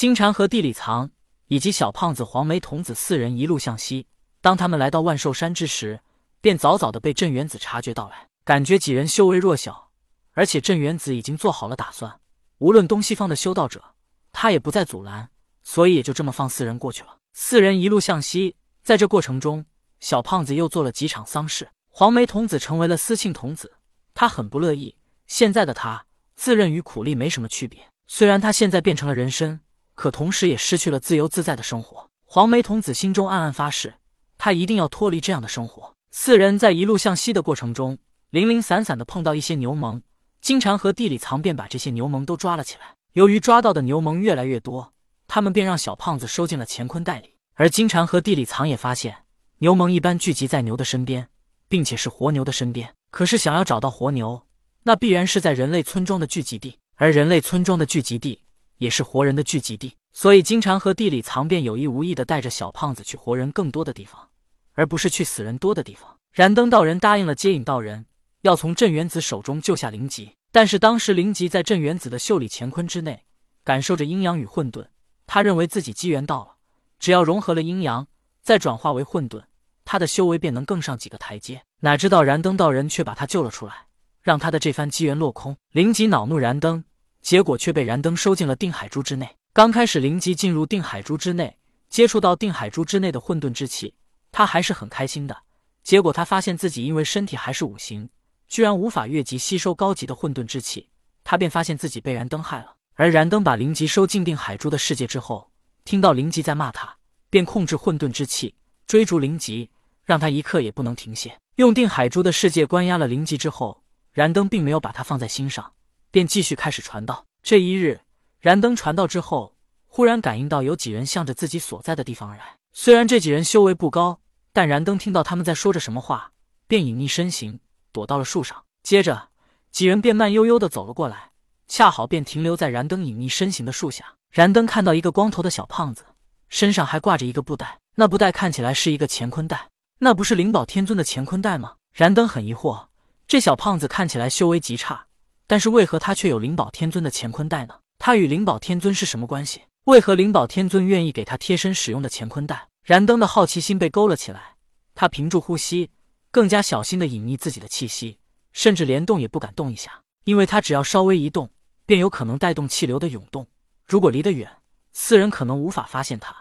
金蝉和地里藏以及小胖子、黄眉童子四人一路向西。当他们来到万寿山之时，便早早的被镇元子察觉到来，感觉几人修为弱小，而且镇元子已经做好了打算，无论东西方的修道者，他也不再阻拦，所以也就这么放四人过去了。四人一路向西，在这过程中，小胖子又做了几场丧事，黄眉童子成为了司庆童子，他很不乐意。现在的他自认与苦力没什么区别，虽然他现在变成了人身，可同时也失去了自由自在的生活。黄眉童子心中暗暗发誓，他一定要脱离这样的生活。四人在一路向西的过程中，零零散散的碰到一些牛虻，金蝉和地里藏便把这些牛虻都抓了起来。由于抓到的牛虻越来越多，他们便让小胖子收进了乾坤袋里。而金蝉和地里藏也发现，牛虻一般聚集在牛的身边，并且是活牛的身边。可是想要找到活牛，那必然是在人类村庄的聚集地，而人类村庄的聚集地也是活人的聚集地。所以经常和地里藏便有意无意的带着小胖子去活人更多的地方。而不是去死人多的地方。燃灯道人答应了接引道人，要从镇元子手中救下灵吉。但是当时灵吉在镇元子的袖里乾坤之内，感受着阴阳与混沌。他认为自己机缘到了，只要融合了阴阳，再转化为混沌，他的修为便能更上几个台阶。哪知道燃灯道人却把他救了出来，让他的这番机缘落空。灵吉恼怒燃灯，结果却被燃灯收进了定海珠之内。刚开始，灵吉进入定海珠之内，接触到定海珠之内的混沌之气。他还是很开心的，结果他发现自己因为身体还是五行，居然无法越级吸收高级的混沌之气，他便发现自己被燃灯害了。而燃灯把灵吉收进定海珠的世界之后，听到灵吉在骂他，便控制混沌之气追逐灵吉，让他一刻也不能停歇。用定海珠的世界关押了灵吉之后，燃灯并没有把他放在心上，便继续开始传道。这一日，燃灯传道之后，忽然感应到有几人向着自己所在的地方而来。虽然这几人修为不高，但燃灯听到他们在说着什么话，便隐匿身形，躲到了树上。接着，几人便慢悠悠的走了过来，恰好便停留在燃灯隐匿身形的树下。燃灯看到一个光头的小胖子，身上还挂着一个布袋，那布袋看起来是一个乾坤袋，那不是灵宝天尊的乾坤袋吗？燃灯很疑惑，这小胖子看起来修为极差，但是为何他却有灵宝天尊的乾坤袋呢？他与灵宝天尊是什么关系？为何灵宝天尊愿意给他贴身使用的乾坤袋？燃灯的好奇心被勾了起来，他屏住呼吸，更加小心的隐匿自己的气息，甚至连动也不敢动一下，因为他只要稍微一动，便有可能带动气流的涌动。如果离得远，四人可能无法发现他，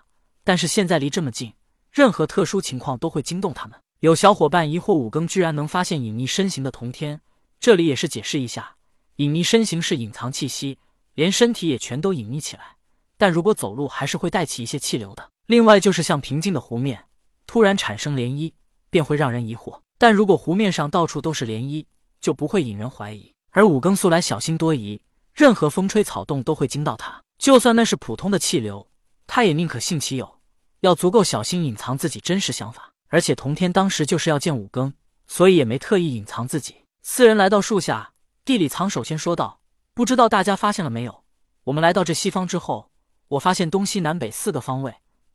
但是现在离这么近，任何特殊情况都会惊动他们。有小伙伴疑惑五更居然能发现隐匿身形的同天，这里也是解释一下，隐匿身形是隐藏气息，连身体也全都隐匿起来。但如果走路还是会带起一些气流的。另外就是像平静的湖面突然产生涟漪，便会让人疑惑。但如果湖面上到处都是涟漪，就不会引人怀疑。而五更素来小心多疑，任何风吹草动都会惊到他。就算那是普通的气流，他也宁可信其有，要足够小心隐藏自己真实想法。而且同天当时就是要见五更，所以也没特意隐藏自己。四人来到树下，地里藏首先说道：“不知道大家发现了没有？我们来到这西方之后。”我发现东西南北四个方位，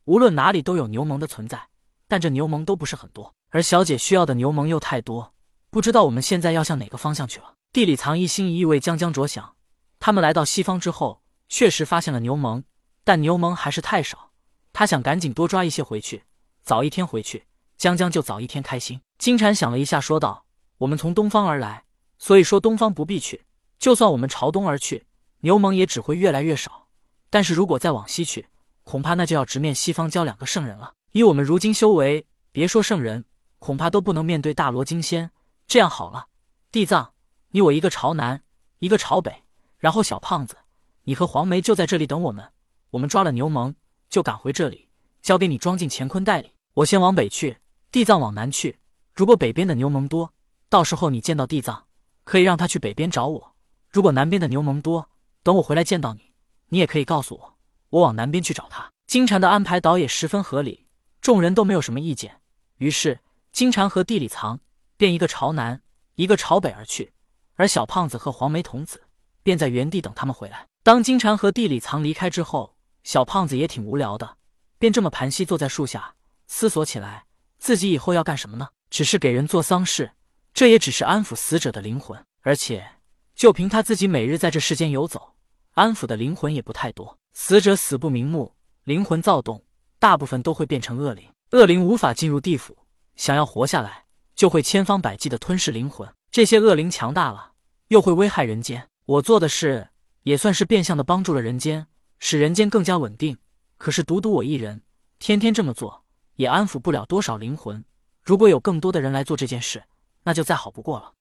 无论哪里都有牛虻的存在，但这牛虻都不是很多，而小姐需要的牛虻又太多，不知道我们现在要向哪个方向去了。地里藏一心一意为江江着想，他们来到西方之后，确实发现了牛虻，但牛虻还是太少，他想赶紧多抓一些回去，早一天回去，江江就早一天开心。金蝉想了一下，说道：“我们从东方而来，所以说东方不必去，就算我们朝东而去，牛虻也只会越来越少。”但是如果再往西去，恐怕那就要直面西方教两个圣人了。以我们如今修为，别说圣人，恐怕都不能面对大罗金仙。这样好了，地藏，你我一个朝南，一个朝北，然后小胖子，你和黄梅就在这里等我们。我们抓了牛虻，就赶回这里，交给你装进乾坤袋里。我先往北去，地藏往南去。如果北边的牛虻多，到时候你见到地藏，可以让他去北边找我；如果南边的牛虻多，等我回来见到你。你也可以告诉我，我往南边去找他。金蝉的安排倒也十分合理，众人都没有什么意见。于是金蝉和地里藏便一个朝南，一个朝北而去，而小胖子和黄眉童子便在原地等他们回来。当金蝉和地里藏离开之后，小胖子也挺无聊的，便这么盘膝坐在树下思索起来，自己以后要干什么呢？只是给人做丧事，这也只是安抚死者的灵魂，而且就凭他自己每日在这世间游走。安抚的灵魂也不太多。死者死不瞑目，灵魂躁动，大部分都会变成恶灵。恶灵无法进入地府，想要活下来，就会千方百计的吞噬灵魂。这些恶灵强大了，又会危害人间。我做的事也算是变相的帮助了人间，使人间更加稳定。可是独独我一人，天天这么做，也安抚不了多少灵魂。如果有更多的人来做这件事，那就再好不过了。